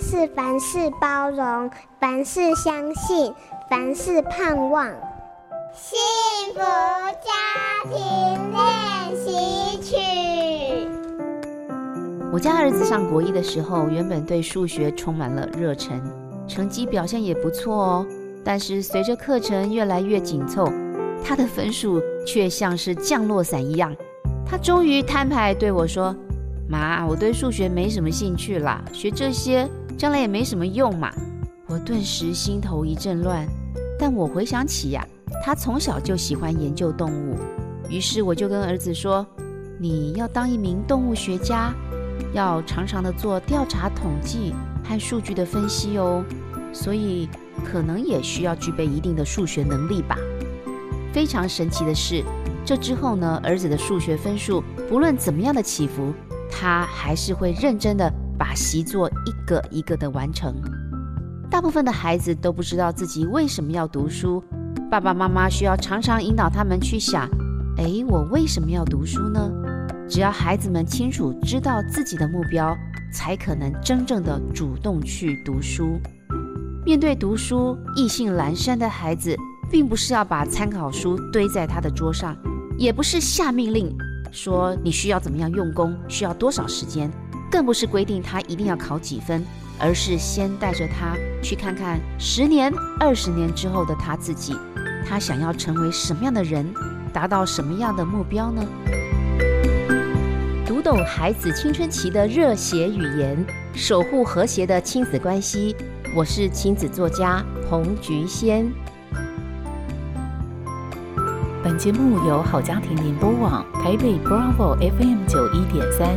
是凡事包容，凡事相信，凡事盼望。幸福家庭练习曲。我家儿子上国一的时候，原本对数学充满了热忱，成绩表现也不错哦。但是随着课程越来越紧凑，他的分数却像是降落伞一样。他终于摊牌对我说：“妈，我对数学没什么兴趣啦，学这些将来也没什么用嘛。”我顿时心头一阵乱，但我回想起呀。他从小就喜欢研究动物，于是我就跟儿子说：“你要当一名动物学家，要常常的做调查统计和数据的分析哦。所以可能也需要具备一定的数学能力吧。”非常神奇的是，这之后呢，儿子的数学分数不论怎么样的起伏，他还是会认真的把习作一个一个的完成。大部分的孩子都不知道自己为什么要读书。爸爸妈妈需要常常引导他们去想：哎，我为什么要读书呢？只要孩子们清楚知道自己的目标，才可能真正的主动去读书。面对读书意兴阑珊的孩子，并不是要把参考书堆在他的桌上，也不是下命令说你需要怎么样用功，需要多少时间，更不是规定他一定要考几分，而是先带着他去看看十年、二十年之后的他自己。他想要成为什么样的人，达到什么样的目标呢？读懂孩子青春期的热血语言，守护和谐的亲子关系。我是亲子作家彭菊仙。本节目由好家庭联播网台北 Bravo FM 九一点三、